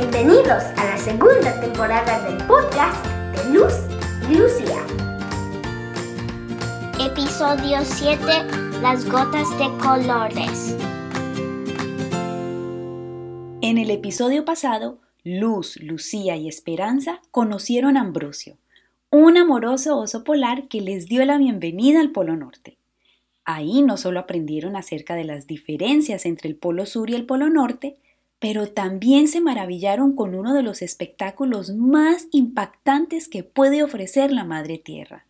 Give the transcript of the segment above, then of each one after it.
Bienvenidos a la segunda temporada del podcast de Luz y Lucía. Episodio 7. Las gotas de colores. En el episodio pasado, Luz, Lucía y Esperanza conocieron a Ambrosio, un amoroso oso polar que les dio la bienvenida al Polo Norte. Ahí no solo aprendieron acerca de las diferencias entre el Polo Sur y el Polo Norte, pero también se maravillaron con uno de los espectáculos más impactantes que puede ofrecer la Madre Tierra,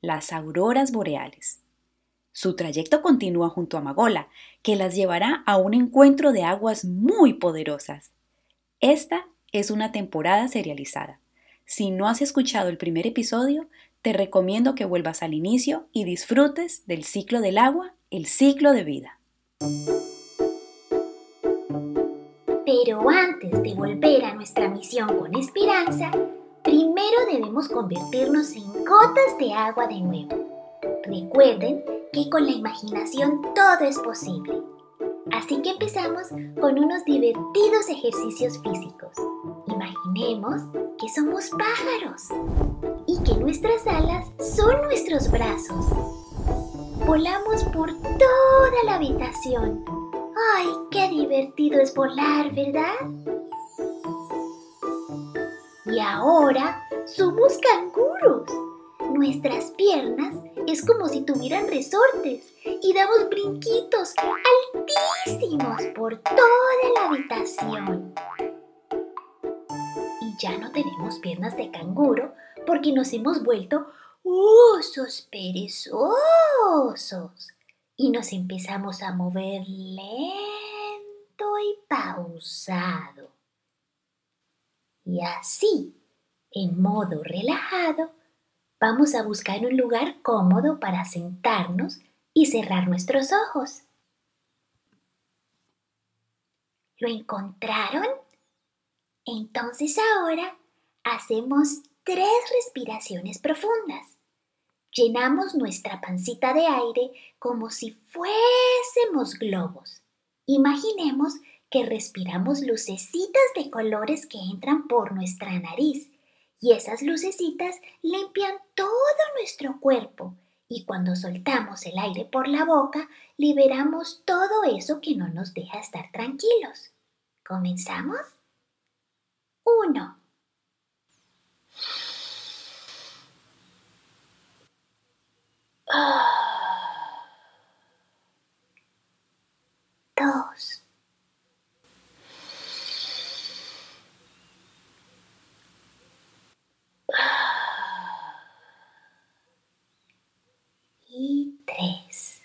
las auroras boreales. Su trayecto continúa junto a Magola, que las llevará a un encuentro de aguas muy poderosas. Esta es una temporada serializada. Si no has escuchado el primer episodio, te recomiendo que vuelvas al inicio y disfrutes del ciclo del agua, el ciclo de vida. Pero antes de volver a nuestra misión con esperanza, primero debemos convertirnos en gotas de agua de nuevo. Recuerden que con la imaginación todo es posible. Así que empezamos con unos divertidos ejercicios físicos. Imaginemos que somos pájaros y que nuestras alas son nuestros brazos. Volamos por toda la habitación. ¡Ay, qué divertido es volar, ¿verdad? Y ahora somos canguros. Nuestras piernas es como si tuvieran resortes y damos brinquitos altísimos por toda la habitación. Y ya no tenemos piernas de canguro porque nos hemos vuelto osos perezosos y nos empezamos a mover lento y pausado. Y así, en modo relajado, vamos a buscar un lugar cómodo para sentarnos y cerrar nuestros ojos. ¿Lo encontraron? Entonces ahora hacemos tres respiraciones profundas. Llenamos nuestra pancita de aire como si fuésemos globos. Imaginemos que respiramos lucecitas de colores que entran por nuestra nariz y esas lucecitas limpian todo nuestro cuerpo y cuando soltamos el aire por la boca liberamos todo eso que no nos deja estar tranquilos. ¿Comenzamos? 1. Dos. Y tres.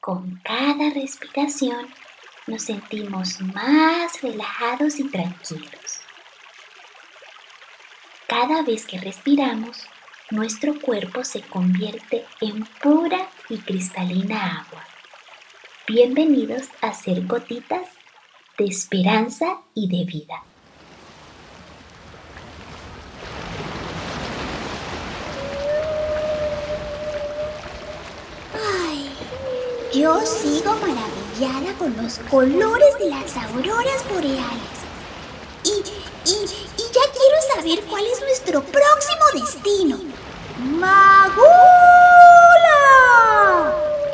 Con cada respiración nos sentimos más relajados y tranquilos. Cada vez que respiramos, nuestro cuerpo se convierte en pura y cristalina agua. Bienvenidos a ser gotitas de esperanza y de vida. Ay, yo sigo maravillada con los colores de las auroras boreales. Y, y, y ya quiero saber cuál es nuestro próximo destino. ¡Magula!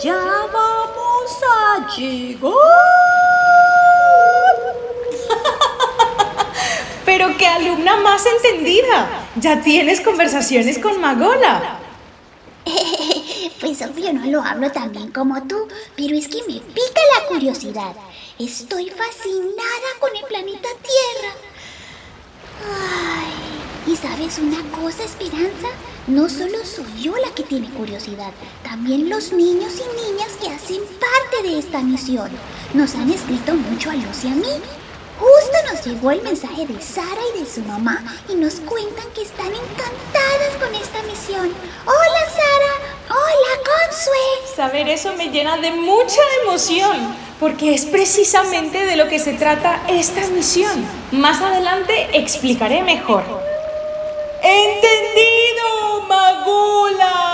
¡Ya vamos a llegar! Pero qué alumna más entendida. Ya tienes conversaciones con Magola. Obvio no lo hablo tan bien como tú, pero es que me pica la curiosidad. Estoy fascinada con el planeta Tierra. Ay, ¿y sabes una cosa, Esperanza? No solo soy yo la que tiene curiosidad, también los niños y niñas que hacen parte de esta misión. Nos han escrito mucho a Luz y a mí. Justo nos llegó el mensaje de Sara y de su mamá y nos cuentan que están encantadas con esta misión. Hola Sara, hola Consue. Saber eso me llena de mucha emoción, porque es precisamente de lo que se trata esta misión. Más adelante explicaré mejor. ¡Entendido, Magula!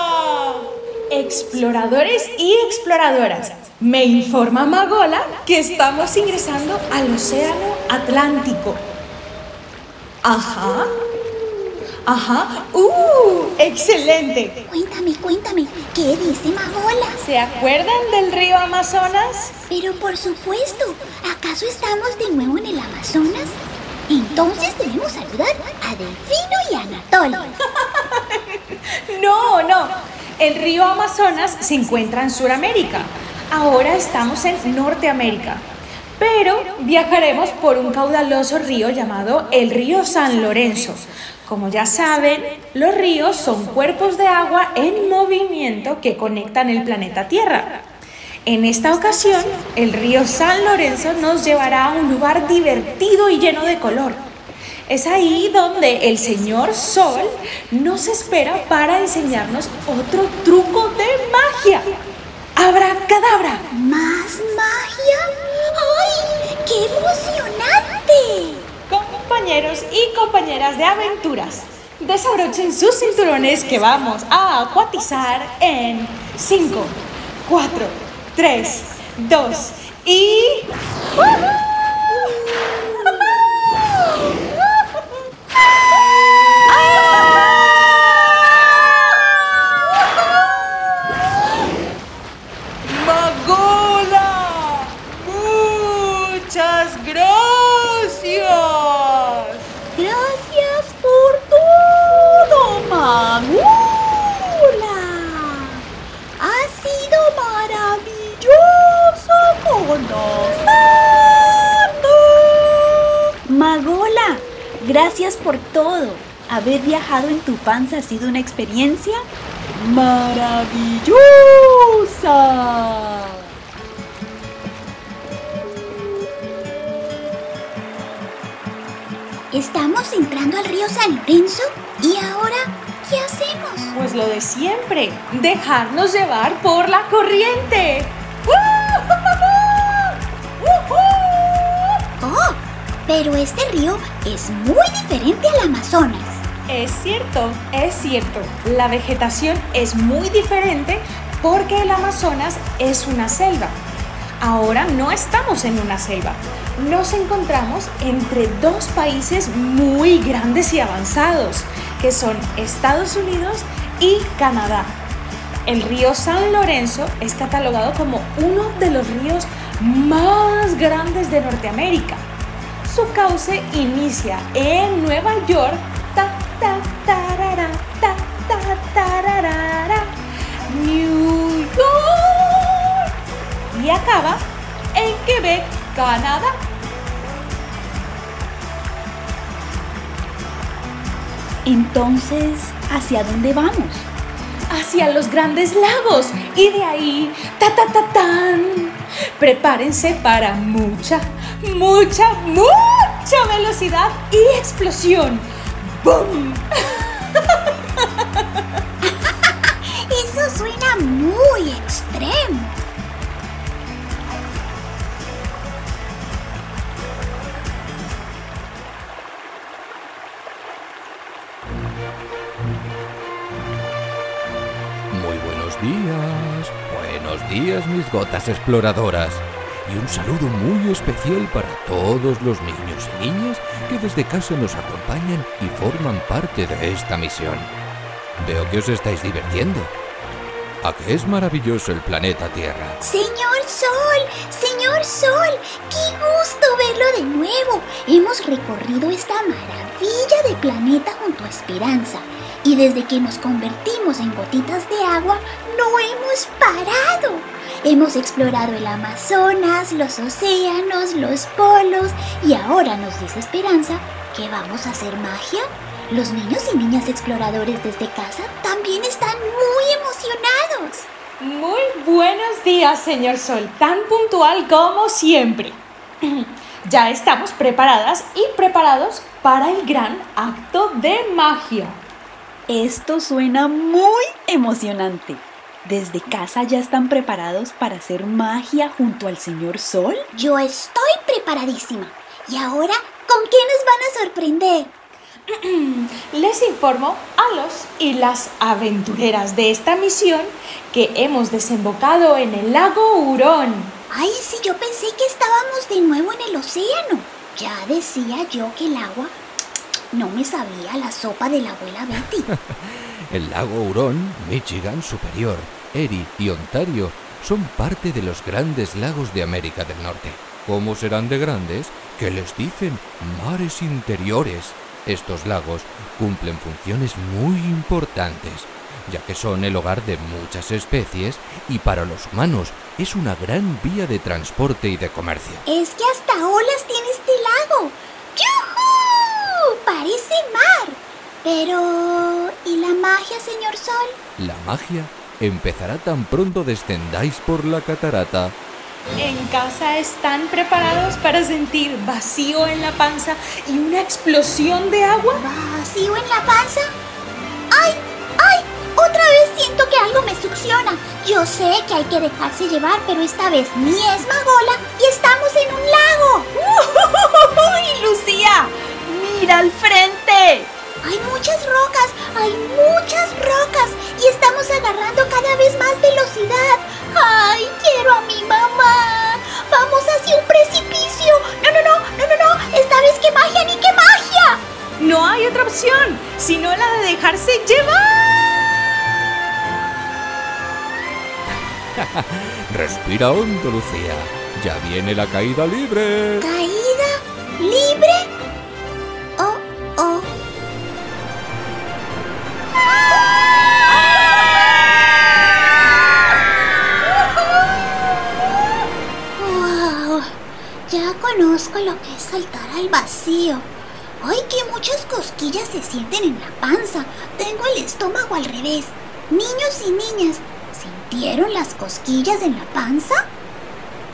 exploradores y exploradoras. Me informa Magola que estamos ingresando al Océano Atlántico. Ajá. Ajá. ¡Uh! ¡Excelente! Cuéntame, cuéntame, ¿qué dice Magola? ¿Se acuerdan del río Amazonas? Pero por supuesto, ¿acaso estamos de nuevo en el Amazonas? Entonces debemos saludar a Delfino y a. No, no. El río Amazonas se encuentra en Sudamérica. Ahora estamos en Norteamérica. Pero viajaremos por un caudaloso río llamado el río San Lorenzo. Como ya saben, los ríos son cuerpos de agua en movimiento que conectan el planeta Tierra. En esta ocasión, el río San Lorenzo nos llevará a un lugar divertido y lleno de color. Es ahí donde el señor Sol nos espera para enseñarnos otro truco de magia. ¡Abracadabra! ¿Más magia? ¡Ay! ¡Qué emocionante! Compañeros y compañeras de aventuras, desabrochen sus cinturones que vamos a acuatizar en 5, 4, 3, 2 y... ¡Magola! ¡Muchas gracias! Gracias por todo, Magula. Ha sido maravilloso Magola, gracias por todo. Haber viajado en tu panza ha sido una experiencia maravillosa. Estamos entrando al río San Lorenzo y ahora, ¿qué hacemos? Pues lo de siempre, dejarnos llevar por la corriente. Pero este río es muy diferente al Amazonas. Es cierto, es cierto. La vegetación es muy diferente porque el Amazonas es una selva. Ahora no estamos en una selva. Nos encontramos entre dos países muy grandes y avanzados, que son Estados Unidos y Canadá. El río San Lorenzo es catalogado como uno de los ríos más grandes de Norteamérica. Su cauce inicia en Nueva York, ta, ta, ta, New York, y acaba en Quebec, Canadá. Entonces, ¿hacia dónde vamos? hacia los grandes lagos. Y de ahí, ta ta ta tan, prepárense para mucha, mucha, mucha velocidad y explosión. ¡Bum! Eso suena muy extremo. Muy buenos días, buenos días mis gotas exploradoras. Y un saludo muy especial para todos los niños y niñas que desde casa nos acompañan y forman parte de esta misión. Veo que os estáis divirtiendo. ¿A qué es maravilloso el planeta Tierra? Señor Sol, señor Sol, qué gusto verlo de nuevo. Hemos recorrido esta maravilla de planeta junto a Esperanza. Y desde que nos convertimos en gotitas de agua, no hemos parado. Hemos explorado el Amazonas, los océanos, los polos y ahora nos dice Esperanza que vamos a hacer magia. Los niños y niñas exploradores desde casa también están muy emocionados. Muy buenos días, señor Sol, tan puntual como siempre. Ya estamos preparadas y preparados para el gran acto de magia. Esto suena muy emocionante. ¿Desde casa ya están preparados para hacer magia junto al señor Sol? Yo estoy preparadísima. ¿Y ahora con qué nos van a sorprender? Les informo a los y las aventureras de esta misión que hemos desembocado en el lago Hurón. Ay, sí, yo pensé que estábamos de nuevo en el océano. Ya decía yo que el agua no me sabía la sopa de la abuela Betty. El lago Hurón, Michigan Superior, Erie y Ontario son parte de los grandes lagos de América del Norte. ¿Cómo serán de grandes? Que les dicen mares interiores. Estos lagos cumplen funciones muy importantes, ya que son el hogar de muchas especies y para los humanos es una gran vía de transporte y de comercio. Es que hasta olas tiene este lago. ¡Yujú! Parece mar. Pero... ¿y la magia, señor Sol? La magia empezará tan pronto descendáis por la catarata. ¿En casa están preparados para sentir vacío en la panza y una explosión de agua? ¿Vacío en la panza? ¡Ay! ¡Ay! Otra vez siento que algo me succiona. Yo sé que hay que dejarse llevar, pero esta vez ni es magola y estamos en un lago. ¡Uy, Lucía! ¡Mira al frente! Hay muchas rocas, hay muchas rocas y estamos agarrando cada vez más velocidad. ¡Ay, quiero a mi mamá! ¡Vamos hacia un precipicio! ¡No, no, no, no, no, no! ¡Esta vez qué magia ni qué magia! No hay otra opción, sino la de dejarse llevar. Respira hondo, Lucía. Ya viene la caída libre. ¿Caída? ¿Libre? ¡Wow! Ya conozco lo que es saltar al vacío. ¡Ay, que muchas cosquillas se sienten en la panza! Tengo el estómago al revés. Niños y niñas, ¿sintieron las cosquillas en la panza?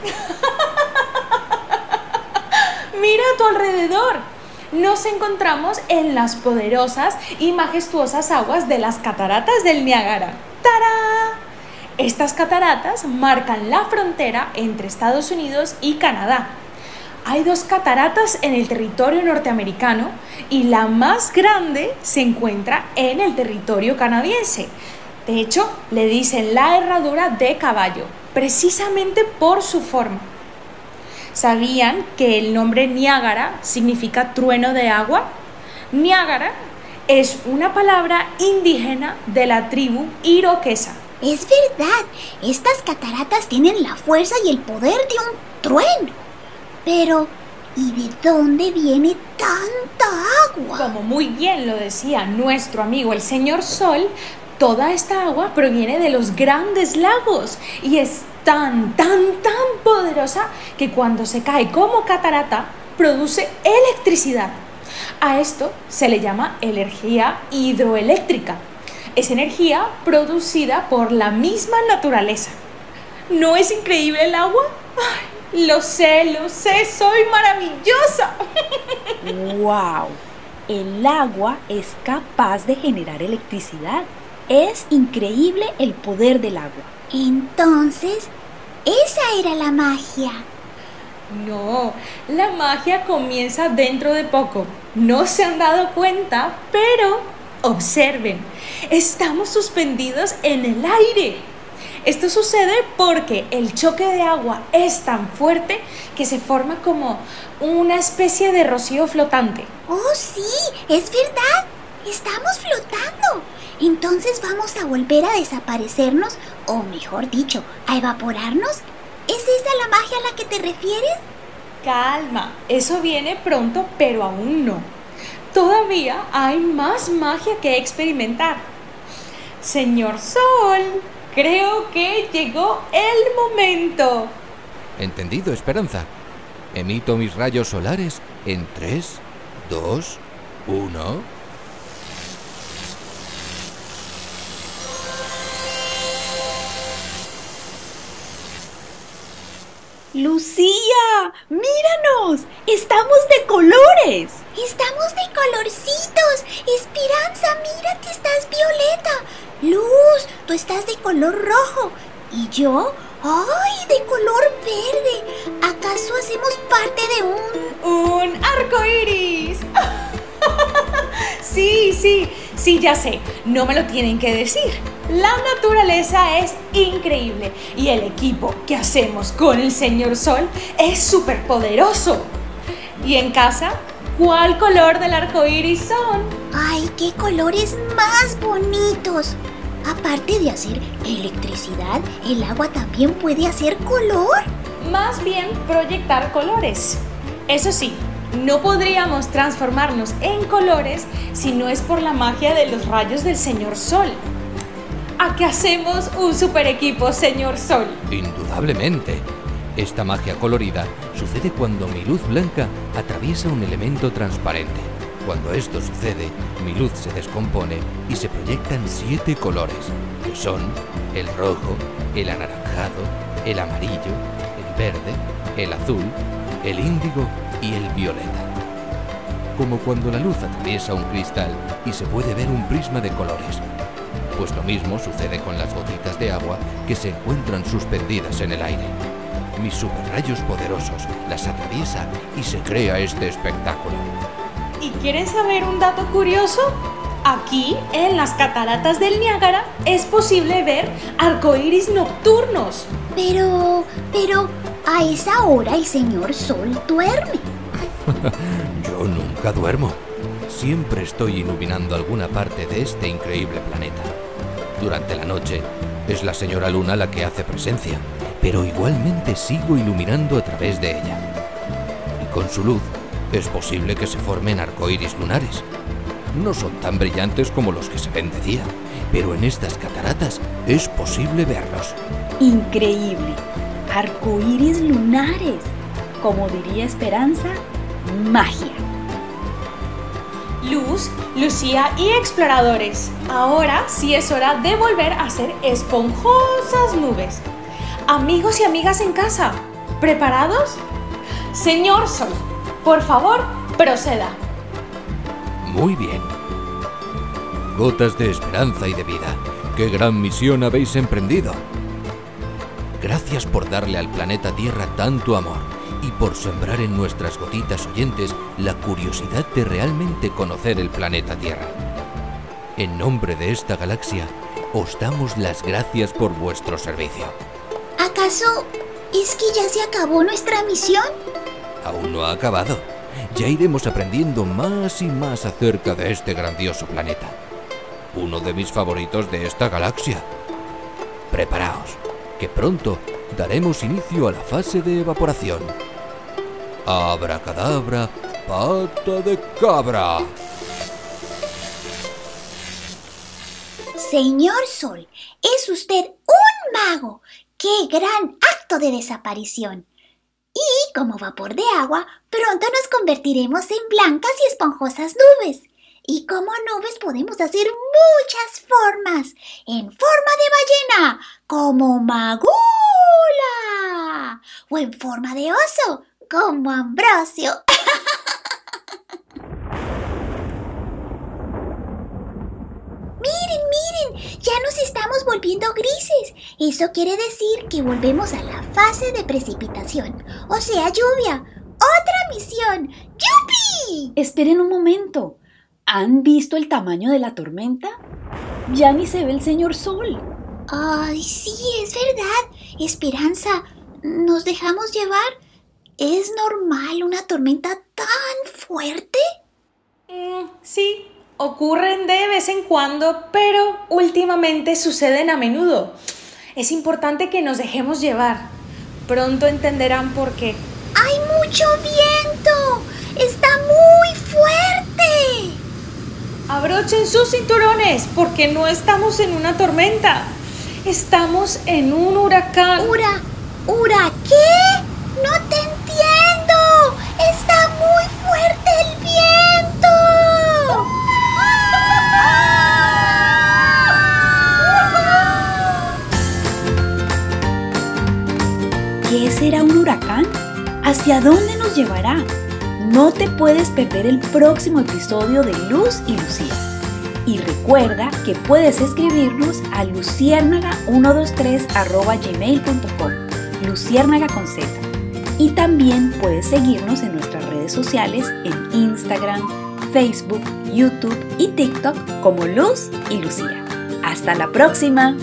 Mira a tu alrededor. Nos encontramos en las poderosas y majestuosas aguas de las cataratas del Niágara. ¡Tará! Estas cataratas marcan la frontera entre Estados Unidos y Canadá. Hay dos cataratas en el territorio norteamericano y la más grande se encuentra en el territorio canadiense. De hecho, le dicen la herradura de caballo, precisamente por su forma. ¿Sabían que el nombre Niágara significa trueno de agua? Niágara es una palabra indígena de la tribu iroquesa. Es verdad, estas cataratas tienen la fuerza y el poder de un trueno. Pero, ¿y de dónde viene tanta agua? Como muy bien lo decía nuestro amigo el señor Sol, toda esta agua proviene de los grandes lagos y es tan, tan, tan poderosa que cuando se cae como catarata produce electricidad. A esto se le llama energía hidroeléctrica. Es energía producida por la misma naturaleza. ¿No es increíble el agua? Ay, lo sé, lo sé, soy maravillosa. ¡Wow! El agua es capaz de generar electricidad. Es increíble el poder del agua. Entonces, esa era la magia. No, la magia comienza dentro de poco. No se han dado cuenta, pero observen, estamos suspendidos en el aire. Esto sucede porque el choque de agua es tan fuerte que se forma como una especie de rocío flotante. Oh, sí, es verdad. Estamos flotando. Entonces vamos a volver a desaparecernos, o mejor dicho, a evaporarnos. ¿Es esa la magia a la que te refieres? Calma, eso viene pronto, pero aún no. Todavía hay más magia que experimentar. Señor Sol, creo que llegó el momento. Entendido, Esperanza. Emito mis rayos solares en 3, 2, 1. Lucía, míranos, estamos de colores. Estamos de colorcitos. Esperanza, mírate, estás violeta. Luz, tú estás de color rojo. ¿Y yo? ¡Ay, de color verde! ¿Acaso hacemos parte de un... Un arco iris? sí, sí, sí, ya sé. No me lo tienen que decir. La naturaleza es increíble y el equipo que hacemos con el Señor Sol es súper poderoso. ¿Y en casa? ¿Cuál color del arco iris son? ¡Ay, qué colores más bonitos! Aparte de hacer electricidad, el agua también puede hacer color. Más bien proyectar colores. Eso sí, no podríamos transformarnos en colores si no es por la magia de los rayos del Señor Sol. ¿A qué hacemos un super equipo, señor Sol? Indudablemente. Esta magia colorida sucede cuando mi luz blanca atraviesa un elemento transparente. Cuando esto sucede, mi luz se descompone y se proyectan siete colores, que son el rojo, el anaranjado, el amarillo, el verde, el azul, el índigo y el violeta. Como cuando la luz atraviesa un cristal y se puede ver un prisma de colores, pues lo mismo sucede con las gotitas de agua que se encuentran suspendidas en el aire. Mis superrayos poderosos las atraviesan y se crea este espectáculo. ¿Y quieren saber un dato curioso? Aquí, en las cataratas del Niágara, es posible ver arcoíris nocturnos. Pero, pero, a esa hora el señor Sol duerme. Yo nunca duermo. Siempre estoy iluminando alguna parte de este increíble planeta. Durante la noche es la señora Luna la que hace presencia, pero igualmente sigo iluminando a través de ella. Y con su luz es posible que se formen arcoíris lunares. No son tan brillantes como los que se ven de día, pero en estas cataratas es posible verlos. Increíble. Arcoíris lunares. Como diría Esperanza, magia. Luz, Lucía y exploradores. Ahora sí es hora de volver a ser esponjosas nubes. Amigos y amigas en casa, ¿preparados? Señor Sol, por favor, proceda. Muy bien. Gotas de esperanza y de vida, qué gran misión habéis emprendido. Gracias por darle al planeta Tierra tanto amor por sembrar en nuestras gotitas oyentes la curiosidad de realmente conocer el planeta Tierra. En nombre de esta galaxia, os damos las gracias por vuestro servicio. ¿Acaso es que ya se acabó nuestra misión? Aún no ha acabado. Ya iremos aprendiendo más y más acerca de este grandioso planeta. Uno de mis favoritos de esta galaxia. Preparaos, que pronto daremos inicio a la fase de evaporación. Abracadabra, pata de cabra. Señor Sol, es usted un mago. ¡Qué gran acto de desaparición! Y como vapor de agua, pronto nos convertiremos en blancas y esponjosas nubes. Y como nubes podemos hacer muchas formas. En forma de ballena, como Magula. O en forma de oso, como Ambrosio. miren, miren, ya nos estamos volviendo grises. Eso quiere decir que volvemos a la fase de precipitación, o sea, lluvia. ¡Otra misión! ¡Yupi! Esperen un momento. ¿Han visto el tamaño de la tormenta? Ya ni se ve el señor Sol. Ay, sí, es verdad. Esperanza, ¿nos dejamos llevar? ¿Es normal una tormenta tan fuerte? Mm, sí, ocurren de vez en cuando, pero últimamente suceden a menudo. Es importante que nos dejemos llevar. Pronto entenderán por qué. ¡Hay mucho viento! ¡Está muy fuerte! Abrochen sus cinturones porque no estamos en una tormenta. Estamos en un huracán. ¿Ura? ¿Ura qué? No te entiendo. Está muy fuerte el viento. ¿Qué será un huracán? ¿Hacia dónde nos llevará? No te puedes perder el próximo episodio de Luz y Lucía. Y recuerda que puedes escribirnos a luciérnaga123.gmail.com Luciérnaga con Z. Y también puedes seguirnos en nuestras redes sociales en Instagram, Facebook, YouTube y TikTok como Luz y Lucía. Hasta la próxima.